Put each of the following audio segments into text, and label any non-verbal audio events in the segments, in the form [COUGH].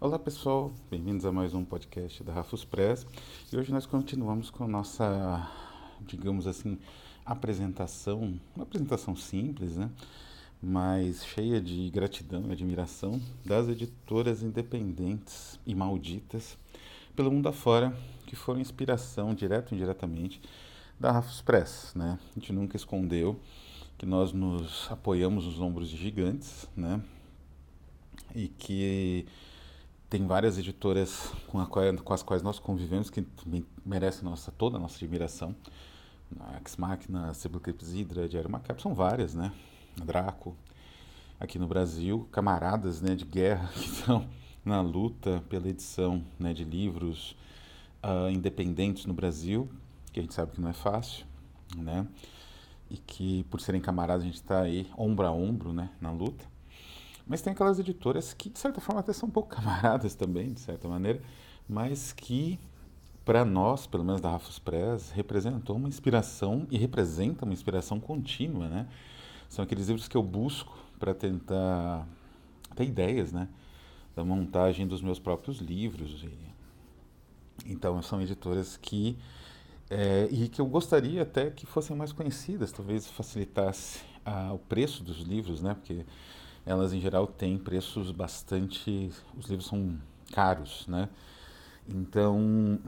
Olá pessoal, bem-vindos a mais um podcast da Rafus Press e hoje nós continuamos com a nossa, digamos assim, apresentação, uma apresentação simples, né? mas cheia de gratidão e admiração das editoras independentes e malditas pelo mundo afora que foram inspiração, direto ou indiretamente, da Rafus Press. Né? A gente nunca escondeu que nós nos apoiamos nos ombros de gigantes, né? e que tem várias editoras com, a, com, as quais nós convivemos que merecem nossa, toda a nossa admiração. A Ex Machina, Sebulcrips Hydra, Diário Macabro, são várias, né? Draco, aqui no Brasil, camaradas né, de guerra [LAUGHS] que estão na luta pela edição né, de livros uh, independentes no Brasil, que a gente sabe que não é fácil, né? E que por serem camaradas a gente está aí ombro a ombro, né, na luta. Mas tem aquelas editoras que, de certa forma, até são um pouco [LAUGHS] camaradas também, de certa maneira, mas que, para nós, pelo menos da Rafus Press, representou uma inspiração e representa uma inspiração contínua, né? São aqueles livros que eu busco para tentar ter ideias, né? Da montagem dos meus próprios livros. E... Então, são editoras que... É, e que eu gostaria até que fossem mais conhecidas, talvez facilitasse ah, o preço dos livros, né? Porque elas em geral têm preços bastante. Os livros são caros, né? Então,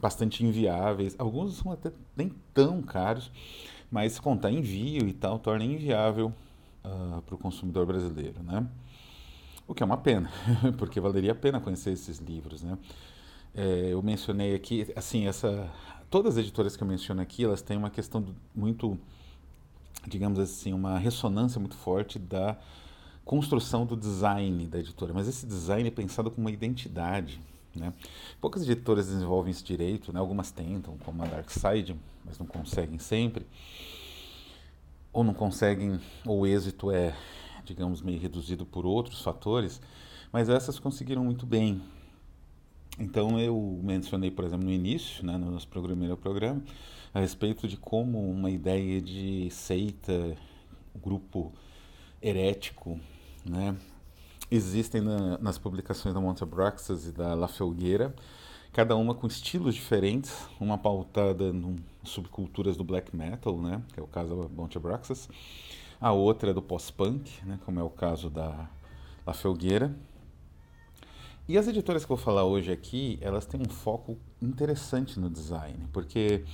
bastante inviáveis. Alguns são até nem tão caros, mas contar envio e tal torna inviável uh, para o consumidor brasileiro, né? O que é uma pena, [LAUGHS] porque valeria a pena conhecer esses livros, né? É, eu mencionei aqui, assim, essa, todas as editoras que eu menciono aqui, elas têm uma questão muito, digamos assim, uma ressonância muito forte da construção do design da editora, mas esse design é pensado como uma identidade. Né? Poucas editoras desenvolvem esse direito, né? algumas tentam, como a Darkside, mas não conseguem sempre. Ou não conseguem, ou o êxito é, digamos, meio reduzido por outros fatores, mas essas conseguiram muito bem. Então eu mencionei, por exemplo, no início, né, no nosso primeiro programa, a respeito de como uma ideia de seita, grupo herético, né? Existem na, nas publicações da Monte Braxas e da La Felgueira, cada uma com estilos diferentes, uma pautada em subculturas do black metal, né? que é o caso da Monte Braxas, a outra é do pós-punk, né? como é o caso da La Felgueira. E as editoras que eu vou falar hoje aqui, elas têm um foco interessante no design, porque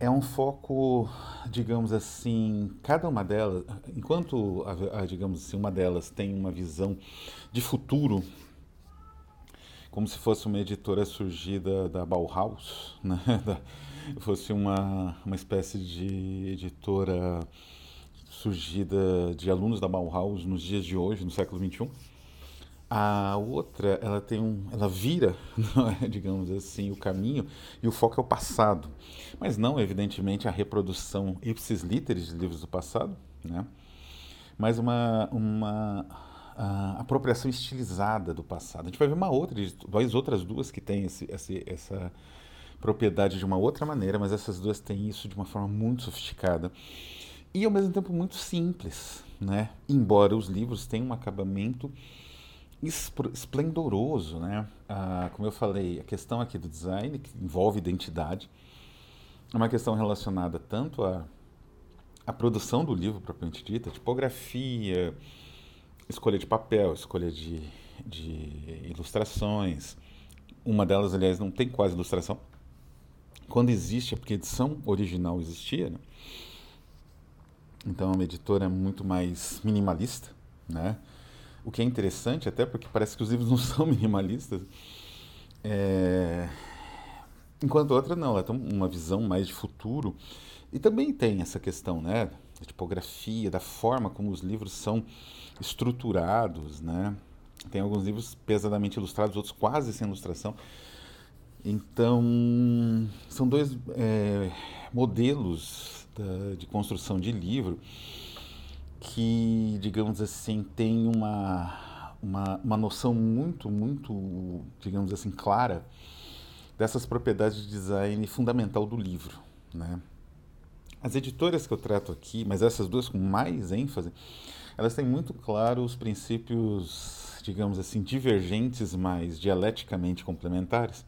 é um foco, digamos assim, cada uma delas, enquanto, a, a, digamos assim, uma delas tem uma visão de futuro, como se fosse uma editora surgida da Bauhaus, [LAUGHS] né? da, fosse uma, uma espécie de editora surgida de alunos da Bauhaus nos dias de hoje, no século XXI a outra, ela tem um, ela vira, [LAUGHS] é, digamos assim, o caminho e o foco é o passado. Mas não, evidentemente, a reprodução ipsis literis de livros do passado, né? Mas uma, uma apropriação estilizada do passado. A gente vai ver uma outra, duas outras duas que têm esse, esse, essa propriedade de uma outra maneira, mas essas duas têm isso de uma forma muito sofisticada e ao mesmo tempo muito simples, né? Embora os livros tenham um acabamento esplendoroso, né? Ah, como eu falei, a questão aqui do design, que envolve identidade, é uma questão relacionada tanto à, à produção do livro propriamente dita, tipografia, escolha de papel, escolha de, de ilustrações. Uma delas, aliás, não tem quase ilustração. Quando existe, é porque a edição original existia, né? Então é uma editora muito mais minimalista, né? O que é interessante, até porque parece que os livros [LAUGHS] não são minimalistas. É... Enquanto outra não, ela tem uma visão mais de futuro. E também tem essa questão, né? Da tipografia, da forma como os livros são estruturados, né? Tem alguns livros pesadamente ilustrados, outros quase sem ilustração. Então, são dois é, modelos da, de construção de livro que, digamos assim, tem uma, uma, uma noção muito, muito, digamos assim, clara dessas propriedades de design fundamental do livro, né? As editoras que eu trato aqui, mas essas duas com mais ênfase, elas têm muito claro os princípios, digamos assim, divergentes, mas dialeticamente complementares,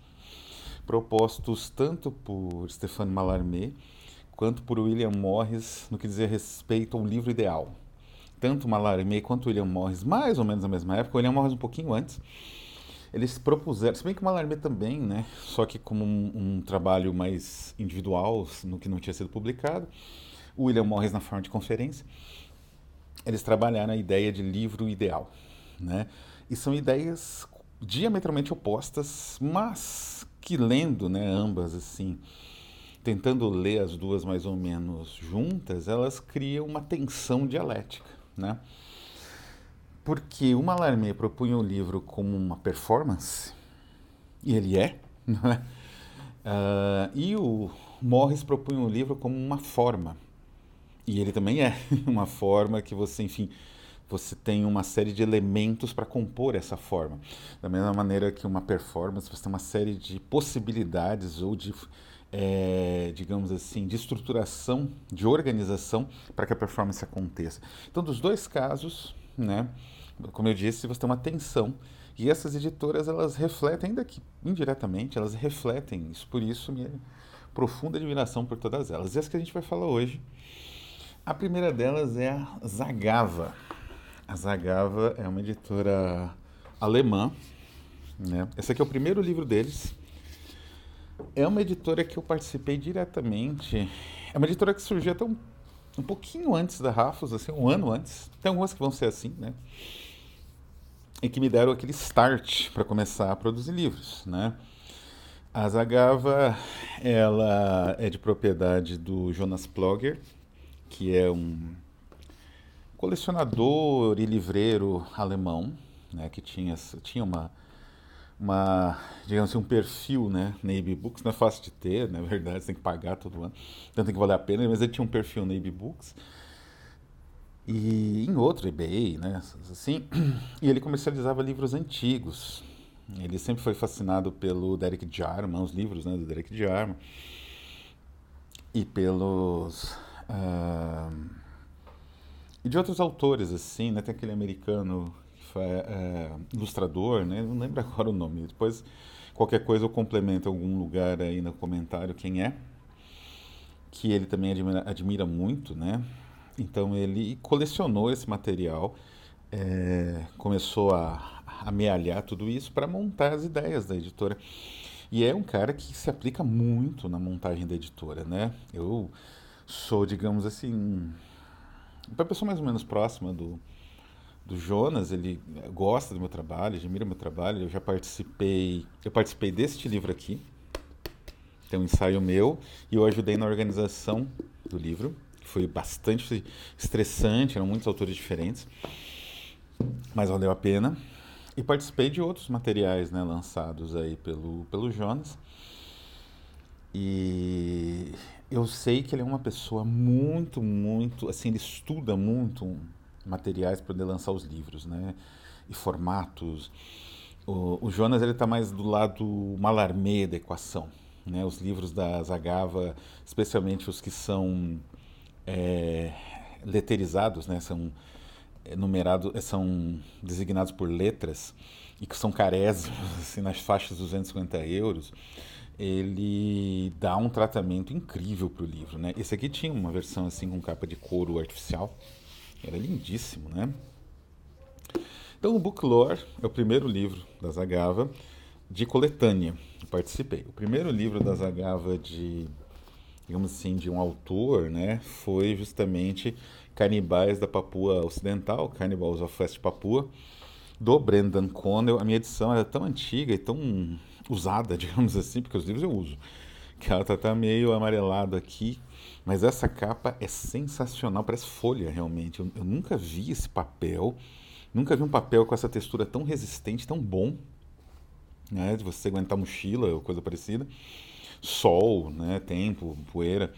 propostos tanto por Stéphane Mallarmé quanto por William Morris no que diz respeito ao livro ideal. Tanto Mallarmé quanto William Morris, mais ou menos na mesma época, William Morris um pouquinho antes, eles propuseram, se bem que o Mallarmé também, né, só que como um, um, trabalho mais individual, no que não tinha sido publicado, o William Morris na forma de conferência, eles trabalharam a ideia de livro ideal, né, e são ideias diametralmente opostas, mas que lendo, né, ambas assim, tentando ler as duas mais ou menos juntas, elas criam uma tensão dialética, né? Porque o Mallarmé propunha o livro como uma performance, e ele é, [LAUGHS] não é? Uh, e o Morris propunha o livro como uma forma, e ele também é [LAUGHS] uma forma que você, enfim, você tem uma série de elementos para compor essa forma. Da mesma maneira que uma performance, você tem uma série de possibilidades ou de, é, digamos assim, de estruturação, de organização para que a performance aconteça. Então, dos dois casos, né? Como eu disse, você tem uma tensão. E essas editoras, elas refletem, ainda que indiretamente, elas refletem isso. Por isso, minha profunda admiração por todas elas. E essa que a gente vai falar hoje. A primeira delas é a Zagava. A Zagava é uma editora alemã. Né? Esse aqui é o primeiro livro deles. É uma editora que eu participei diretamente. É uma editora que surgiu até um, um pouquinho antes da Rafos, assim, um ano antes. Tem algumas que vão ser assim, né? E que me deram aquele start para começar a produzir livros, né? A Zagava, ela é de propriedade do Jonas Plogger, que é um colecionador e livreiro alemão, né, que tinha, tinha uma, uma, digamos assim, um perfil né, na Books, não é fácil de ter, na [LAUGHS] verdade, você tem que pagar todo ano, então tem que valer a pena, mas ele tinha um perfil na Books, e em outro eBay, né, assim, [CLEARS THROAT] e ele comercializava livros antigos. Ele sempre foi fascinado pelo Derek Jarman, os livros né, do Derek Jarman, e pelos uh, e de outros autores assim, né, tem aquele americano é, ilustrador, né, não lembro [LAUGHS] agora o nome. Depois qualquer coisa eu complemento em algum lugar aí no comentário quem é, que ele também admira, admira muito, né? Então ele colecionou esse material, é, começou a amealhar tudo isso para montar as ideias da editora. E é um cara que se aplica muito na montagem da editora, né? Eu sou, digamos assim, para pessoa mais ou menos próxima do, do Jonas, ele gosta do meu trabalho, admira meu trabalho. Eu já participei, eu participei deste livro aqui. Tem um ensaio meu e eu ajudei na organização do livro foi bastante estressante, eram muitos autores diferentes, mas valeu a pena. E participei de outros materiais né, lançados aí pelo, pelo Jonas. E eu sei que ele é uma pessoa muito, muito, assim, ele estuda muito materiais para poder lançar os livros, né? E formatos. O, o Jonas ele está mais do lado malarmé da equação, né? Os livros da Zagava, especialmente os que são é, leterizados, né? São é, numerados, é, são designados por letras e que são carésimos, [LAUGHS] assim, nas faixas de 250 euros, ele dá um tratamento incrível para o livro, né? Esse aqui tinha uma versão assim com capa de couro artificial, era lindíssimo, né? Então, o Book Lore é o primeiro livro da Zagava de coletânea. Eu participei. O primeiro livro da Zagava de digamos assim, de um autor, né, foi justamente Canibais da Papua Ocidental, Cannibals of West Papua, do Brendan Connell. A minha edição era tão antiga e tão usada, [LAUGHS] digamos assim, porque os livros eu uso, que ela tá, tá meio amarelada aqui, mas essa capa é sensacional, parece folha realmente. Eu, eu nunca vi esse papel, nunca vi um papel com essa textura tão resistente, tão bom, né, de você aguentar mochila ou coisa parecida sol, né, tempo, poeira,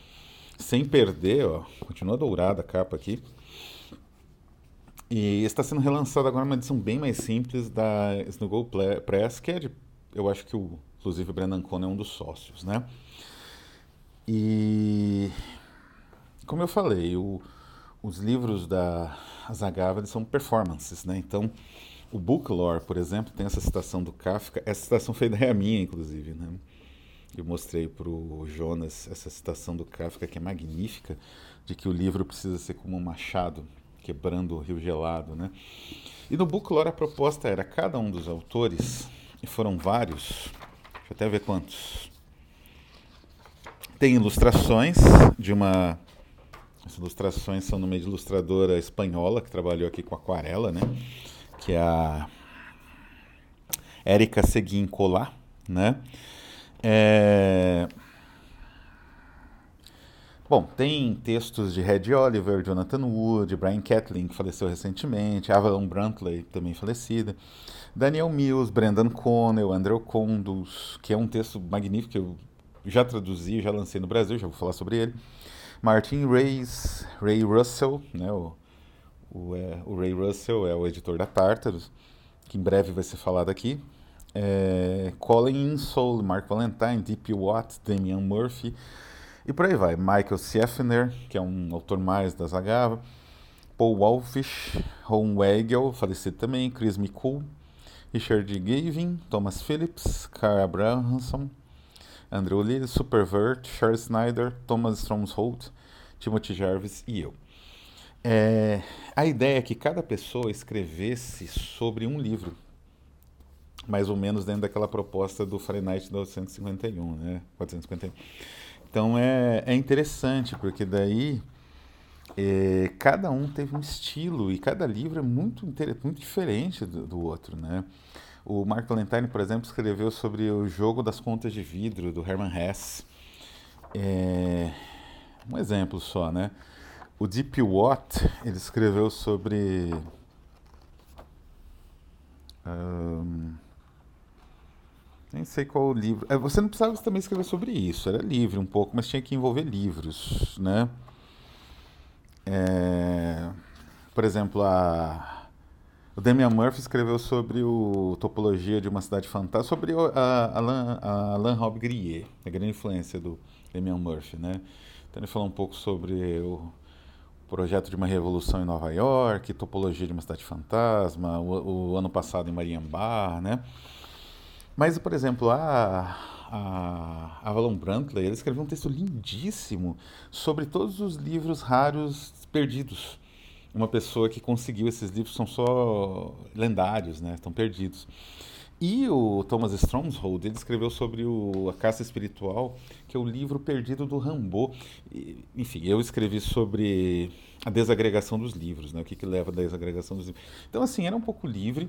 sem perder, ó, continua dourada a capa aqui. E está sendo relançado agora uma edição bem mais simples da Snuggle Press, que é de, eu acho que o, inclusive o Brendan Cohn é um dos sócios, né? E como eu falei, o, os livros da Zagava são performances, né? Então, o Book Lore, por exemplo, tem essa citação do Kafka. Essa citação foi [LAUGHS] da minha, inclusive, né? Eu mostrei para o Jonas essa citação do Kafka, que é magnífica, de que o livro precisa ser como um machado, quebrando o rio gelado, né? E no Book Lore a proposta era cada um dos autores, e foram vários, deixa eu até ver quantos, tem ilustrações de uma as ilustrações são numa ilustradora espanhola que trabalhou aqui com aquarela, né? Que é a Érica Seguin Colar, né? É... Bom, tem textos de Red Oliver, Jonathan Wood, Brian Catlin, que faleceu recentemente, Avalon Brantley, também falecida, Daniel Mills, Brendan Connell, Andrew Condos, que é um texto magnífico eu já traduzi, já lancei no Brasil, já vou falar sobre ele. Martin Reis, Ray Russell, né, o, o, é, o, Ray Russell é o editor da Tartarus, que em breve vai ser falado aqui. É, Colin Insoul, Mark Valentine, D.P. Watt, Damian Murphy, e por aí vai. Michael Sieffner, que é um autor mais da Zagava, Paul Wolfish, Ron Weigel, falecido também, Chris McCool, Richard Gavin, Thomas Phillips, Carl Abrahamson, Andrew Lee, Supervert, Charles Snyder, Thomas Stromsholt, Timothy Jarvis e eu. É, a ideia é que cada pessoa escrevesse sobre um livro, mais ou menos dentro daquela proposta do Fahrenheit 451, né? 451. Então é, é interessante, porque daí é, cada um teve um estilo e cada livro é muito, muito diferente do, do outro, né? O Mark Valentine, por exemplo, escreveu sobre o jogo das contas de vidro do Herman Hesse. É... Um exemplo só, né? O Deep Watt, ele escreveu sobre... Um... Nem sei qual o livro. É, você não precisava também escrever sobre isso, era livre um pouco, mas tinha que envolver livros, né? É... Por exemplo, a o Damian Murphy escreveu sobre o topologia de uma cidade fantástica, sobre a Alain, a Alain Rob Grier, a grande influência do Damian Murphy, né? Então ele falou um pouco sobre o projeto de uma revolução em Nova York, topologia de uma cidade fantasma, o, o ano passado em Mariambá, né? Mas, por exemplo, a, a Avalon Brantley, ele escreveu um texto lindíssimo sobre todos os livros raros perdidos uma pessoa que conseguiu esses livros são só lendários, né? Estão perdidos. E o Thomas Stromshold, ele escreveu sobre o, a caça espiritual, que é o livro perdido do Rambo. Enfim, eu escrevi sobre a desagregação dos livros, né? O que, que leva à desagregação dos livros. Então, assim, era um pouco livre,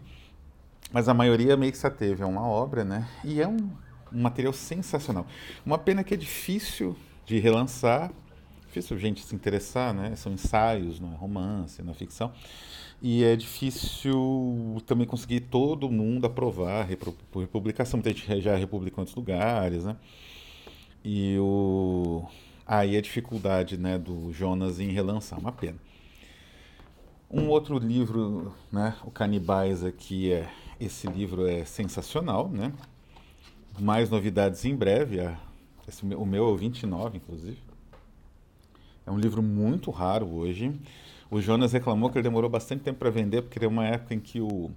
mas a maioria meio que se ateve a uma obra, né? E é um, um material sensacional. Uma pena que é difícil de relançar, difícil gente se interessar, né? São ensaios, não é romance, na é ficção. E é difícil também conseguir todo mundo aprovar por republicação. Muita gente já republicou em outros lugares, né? E o... aí a dificuldade né, do Jonas em relançar, uma pena. Um outro livro, né, o Canibais aqui é esse livro é sensacional, né? Mais novidades em breve, esse, o meu é o 29, inclusive. É um livro muito raro hoje. O Jonas reclamou que ele demorou bastante tempo para vender, porque era uma época em que o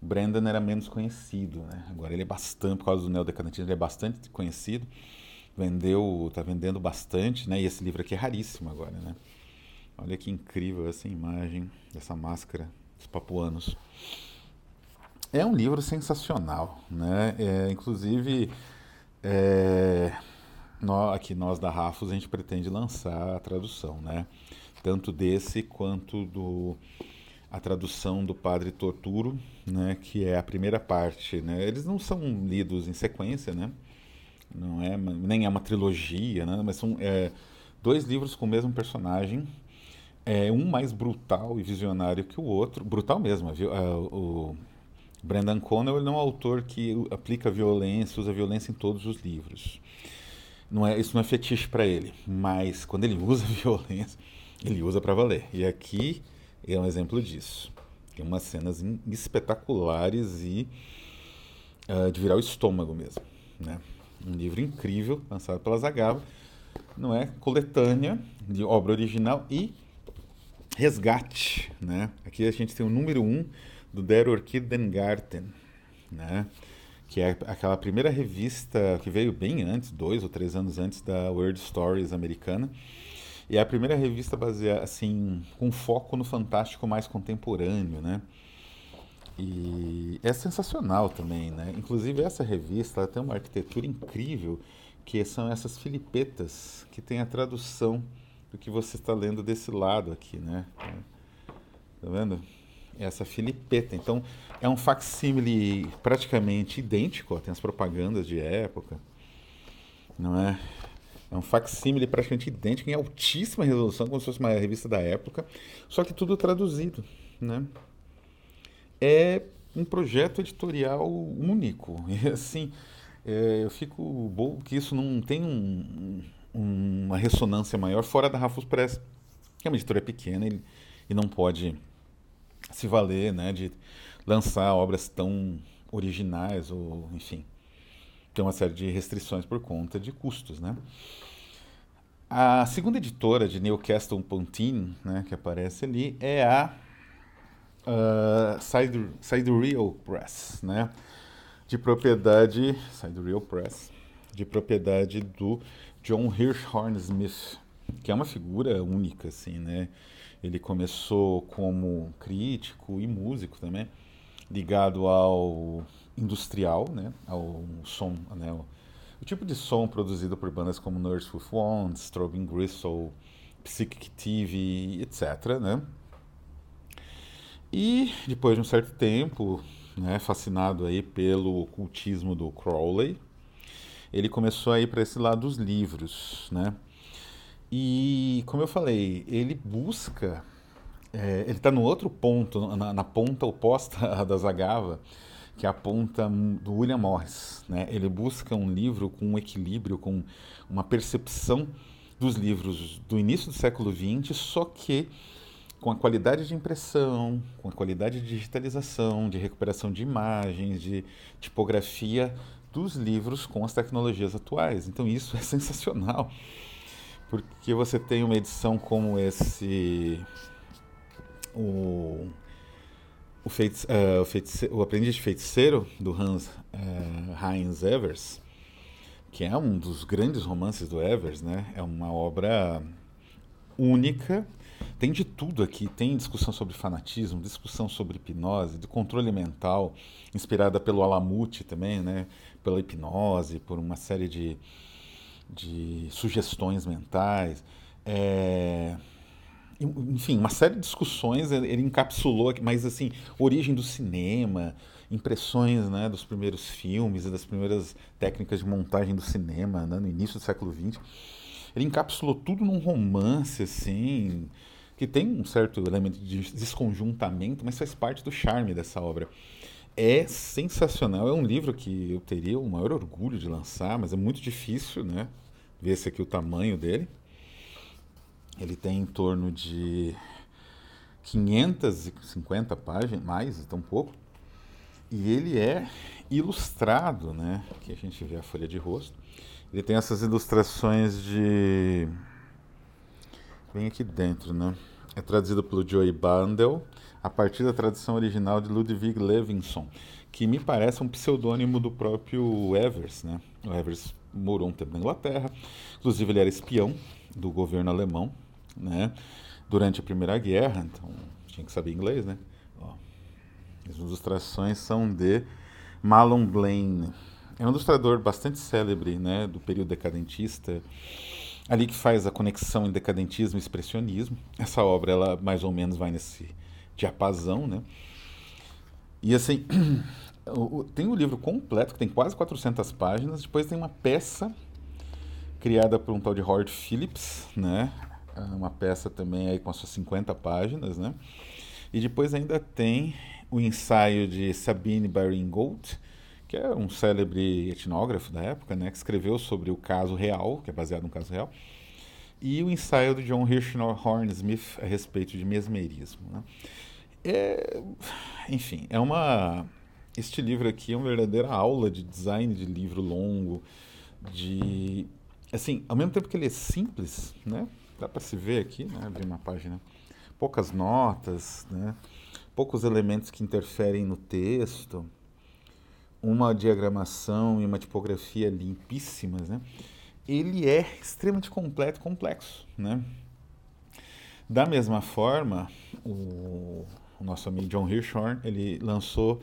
Brandon era menos conhecido. Né? Agora ele é bastante, por causa do neodecadentismo, ele é bastante conhecido. Vendeu, está vendendo bastante, né? E esse livro aqui é raríssimo agora, né? Olha que incrível essa imagem dessa máscara dos papuanos. É um livro sensacional, né? É, inclusive, é, nós, aqui nós da Rafos a gente pretende lançar a tradução, né? Tanto desse quanto do a tradução do Padre Torturo, né? Que é a primeira parte, né? Eles não são lidos em sequência, né? Não é nem é uma trilogia, né? Mas são é, dois livros com o mesmo personagem, é um mais brutal e visionário que o outro, brutal mesmo. O Brendan Connell ele não é um autor que aplica violência, usa violência em todos os livros não é, isso não é fetiche para ele, mas quando ele [LAUGHS] usa violência, ele usa para valer. E aqui é um exemplo disso. Tem umas cenas espetaculares e uh, de virar o estômago mesmo. Né? Um livro incrível, lançado pela Zagava. não é? Coletânea de obra original e resgate, né? Aqui a gente tem o número 1 um do Der Orchidengarten, né? Que é aquela primeira revista que veio bem antes, dois ou três anos antes da World Stories americana. E é a primeira revista baseada, assim, com foco no fantástico mais contemporâneo, né? E é sensacional também, né? Inclusive essa revista tem uma arquitetura incrível, que são essas filipetas, que tem a tradução do que você está lendo desse lado aqui, né? Tá vendo? Essa filipeta. Então, é um facsímile praticamente idêntico, ó, tem as propagandas de época, não é? É um facsímile praticamente idêntico, em altíssima resolução, como se fosse uma revista da época, só que tudo traduzido, né? É um projeto editorial único, [LAUGHS] e assim, é, eu fico bom que isso não tem um, uma ressonância maior fora da Rafus Press, que é uma editora pequena e, e não pode se valer né, de lançar obras tão originais ou, enfim, tem uma série de restrições por conta de custos, né? A segunda editora de Newcastle Pontine, né, que aparece ali, é a uh, Side, Side Real Press, né? De propriedade, Side Real Press, de propriedade do John Hirschhorn Smith, que é uma figura única, assim, né? Ele começou como crítico e músico também, ligado ao industrial, né? Ao som, né? O, tipo de som produzido por bandas como Nurse with Wands, Strobing Gristle, Psychic TV, etc., né? E depois de um certo tempo, né, fascinado aí pelo ocultismo do Crowley, ele começou a ir para esse lado dos livros, né? E, como eu falei, ele busca, é, ele está no outro ponto, na, na, ponta oposta [LAUGHS] da Zagava, que é a ponta do William Morris, né? Ele busca um livro com um equilíbrio, com uma percepção dos livros do início do século XX, só que com a qualidade de impressão, com a qualidade de digitalização, de recuperação de imagens, de tipografia dos livros com as tecnologias atuais. Então isso é [LAUGHS] sensacional, porque você tem uma edição como esse o o, feitice, uh, o, feitice, o Aprendiz de Feiticeiro do Hans uh, Heinz Evers, que é um dos grandes romances do Evers, né? É uma obra única. Tem de tudo aqui. Tem discussão sobre fanatismo, discussão sobre hipnose, de controle mental, inspirada pelo Alamute também, né? pela hipnose, por uma série de, de sugestões mentais. É, enfim, uma série de discussões ele encapsulou, mas assim, origem do cinema, impressões né, dos primeiros filmes e das primeiras técnicas de montagem do cinema né, no início do século XX. Ele encapsulou tudo num romance, assim, que tem um certo elemento de desconjuntamento, mas faz parte do charme dessa obra é sensacional. É um livro que eu teria o maior orgulho de lançar, mas é muito difícil, né? Ver esse aqui o tamanho dele. Ele tem em torno de 550 páginas, mais, tão pouco. E ele é ilustrado, né? Aqui a gente vê a folha de rosto. Ele tem essas ilustrações de. Bem aqui dentro, né? É traduzido pelo Joey Bandel a partir da tradição original de Ludwig Levinson, que me parece um pseudônimo do próprio Evers. Né? O Evers morou um tempo na Inglaterra, inclusive ele era espião do governo alemão né? durante a Primeira Guerra, então tinha que saber inglês. Né? Ó, as ilustrações são de Malon Blaine. É um ilustrador bastante célebre né, do período decadentista, ali que faz a conexão em decadentismo e expressionismo. Essa obra, ela mais ou menos vai nesse diapasão, né? E assim, [CLEARS THROAT] tem o livro completo, que tem quase 400 páginas, depois tem uma peça criada por um tal de Howard Phillips, né? É uma peça também aí com as suas 50 páginas, né? E depois ainda tem o ensaio de Sabine Baring-Gould, que é um célebre etnógrafo da época, né? Que escreveu sobre o caso real, que é baseado num caso real, e o ensaio do John Hirschhorn Smith a respeito de mesmerismo, né? É, enfim, é uma. Este livro aqui é uma verdadeira aula de design de livro longo, de assim, ao mesmo tempo que ele é simples, né? Dá para se ver aqui, né? Abrir uma página. Poucas notas, né? Poucos elementos que interferem no texto. Uma diagramação e uma tipografia limpíssimas, né? Ele é extremamente completo, complexo, né? Da mesma forma, o, o nosso amigo John Hirschhorn, ele lançou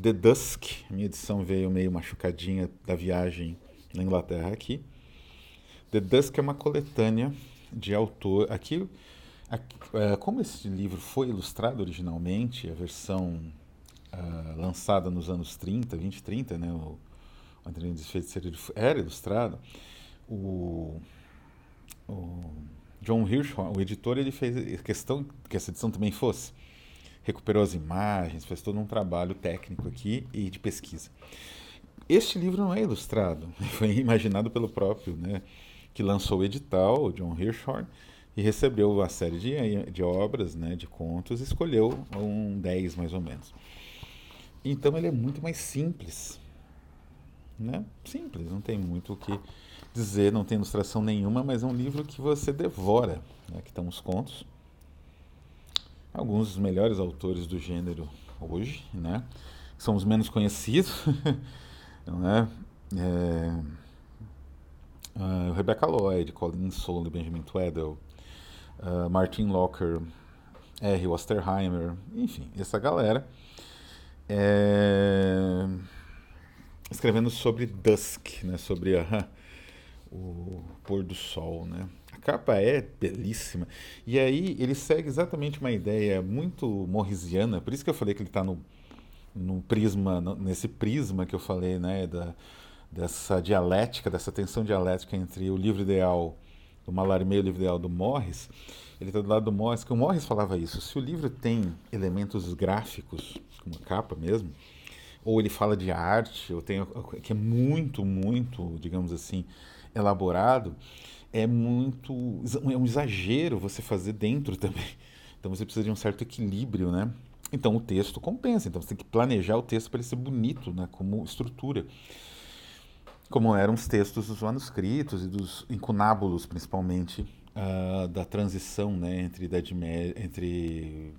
The Dusk. Minha edição veio meio machucadinha da viagem na Inglaterra aqui. The Dusk é uma coletânea de autor. Aqui, aqui é, como esse livro foi ilustrado originalmente, a versão uh, lançada nos anos 30, 20, 30, né? O André Desfeiticeiro era ilustrado. O, o John Hirschhorn, o editor, ele fez questão que essa edição também fosse recuperou as imagens, fez todo um trabalho técnico aqui e de pesquisa. Este livro não é ilustrado, [LAUGHS] foi imaginado pelo próprio, né, que lançou o edital, o John Hirschhorn, e recebeu uma série de, de obras, né, de contos, e escolheu um 10 mais ou menos. Então ele é muito mais simples, né? Simples, não tem muito o que dizer, não tem ilustração nenhuma, mas é um livro que você devora. Né? Aqui estão os contos alguns dos melhores autores do gênero hoje, né? São os menos conhecidos, [LAUGHS] né? É, uh, Rebecca Lloyd, Colin Solon, Benjamin Tweddle, uh, Martin Locker, R. Osterheimer, enfim, essa galera é, escrevendo sobre Dusk, né? Sobre a, o pôr do sol, né? capa é belíssima. E aí ele segue exatamente uma ideia muito morrisiana, por isso que eu falei que ele está no, no prisma, no, nesse prisma que eu falei, né, da, dessa dialética, dessa tensão dialética entre o livro ideal do Mallarmé e o livro ideal do Morris. Ele está do lado do Morris, que o Morris falava isso. Se o livro tem elementos gráficos, como a capa mesmo, ou ele fala de arte, ou tem que é muito, muito, digamos assim, elaborado, é muito. é um exagero você fazer dentro também. Então você precisa de um certo equilíbrio, né? Então o texto compensa. Então você tem que planejar o texto para ele ser bonito, né? Como estrutura. Como eram os textos dos manuscritos e dos incunábulos, principalmente, uh, da transição né? entre Idade Média, entre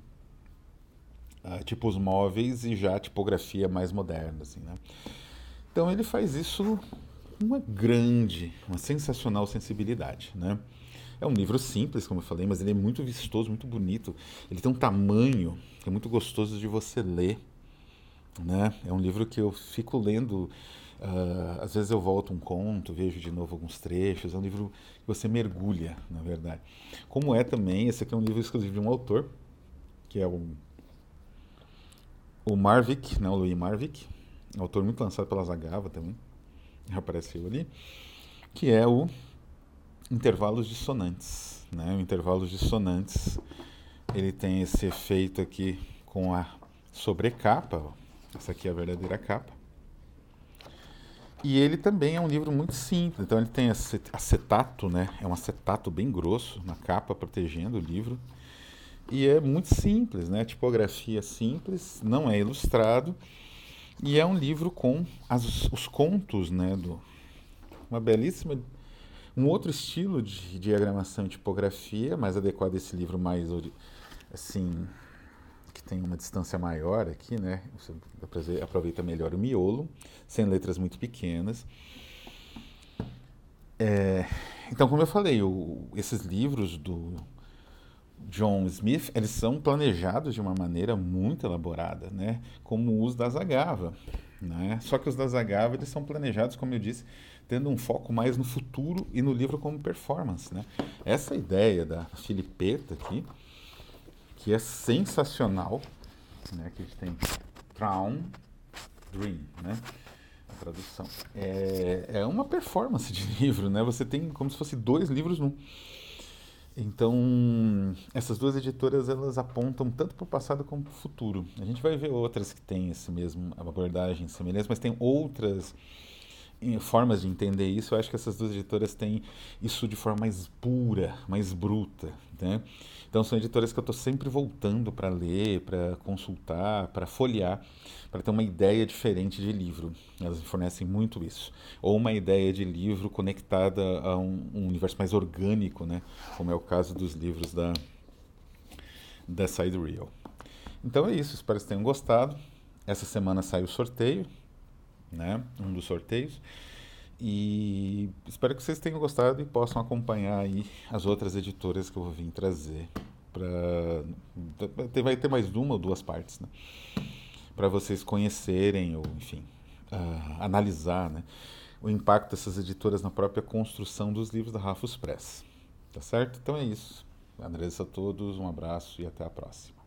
uh, tipos móveis e já tipografia mais moderna, assim, né? Então ele faz isso uma grande, uma sensacional sensibilidade, né? É um livro simples, como eu falei, mas ele é muito vistoso, muito bonito. Ele tem um tamanho que é muito gostoso de você ler, né? É um livro que eu fico lendo, uh, às vezes eu volto um conto, vejo de novo alguns trechos. É um livro que você mergulha, na verdade. Como é também, esse aqui é um livro exclusivo de um autor, que é o, o Marvick, né? O Louis Marvick, autor muito lançado pela Zagava também apareceu ali, que é o intervalos dissonantes. Né? O intervalos dissonantes ele tem esse efeito aqui com a sobrecapa, essa aqui é a verdadeira capa. E ele também é um livro muito simples, então ele tem acetato, né? É um acetato bem grosso na capa protegendo o livro. E é muito simples, né? Tipografia simples, não é ilustrado e é um livro com as, os contos, né, do, uma belíssima, um outro estilo de diagramação e tipografia, mais adequado a esse livro mais, assim, que tem uma distância maior aqui, né, você aproveita melhor o miolo, sem letras muito pequenas. É, então, como eu falei, o, esses livros do John Smith, eles são planejados de uma maneira muito elaborada, né? Como os da Zagava, né? Só que os da Zagava, eles são planejados, como eu disse, tendo um foco mais no futuro e no livro como performance, né? Essa ideia da Filipeta aqui, que é sensacional, né? Que a gente tem Traum Dream, né? A tradução. É, é uma performance de [LAUGHS] livro, né? Você tem como se fosse dois livros num. Então, essas duas editoras elas apontam tanto para o passado como para o futuro. A gente vai ver outras que têm esse mesmo abordagem semelhante, mas tem outras eh, formas de entender isso. Eu acho que essas duas editoras têm isso de forma mais pura, mais bruta, Né? Então são editoras que eu estou sempre voltando para ler, para consultar, para folhear, para ter uma ideia diferente de livro. Elas fornecem muito isso. Ou uma ideia de livro conectada a um, um universo mais orgânico, né? como é o caso dos livros da, da Side Real. Então é isso, espero que tenham gostado. Essa semana sai o sorteio, né? um dos sorteios. E espero que vocês tenham gostado e possam acompanhar aí as outras editoras que eu vou vir trazer. Pra... Vai ter mais uma ou duas partes, né? Para vocês conhecerem ou, enfim, uh, analisar né? o impacto dessas editoras na própria construção dos livros da Rafus Press. Tá certo? Então é isso. Agradeço a todos, um abraço e até a próxima.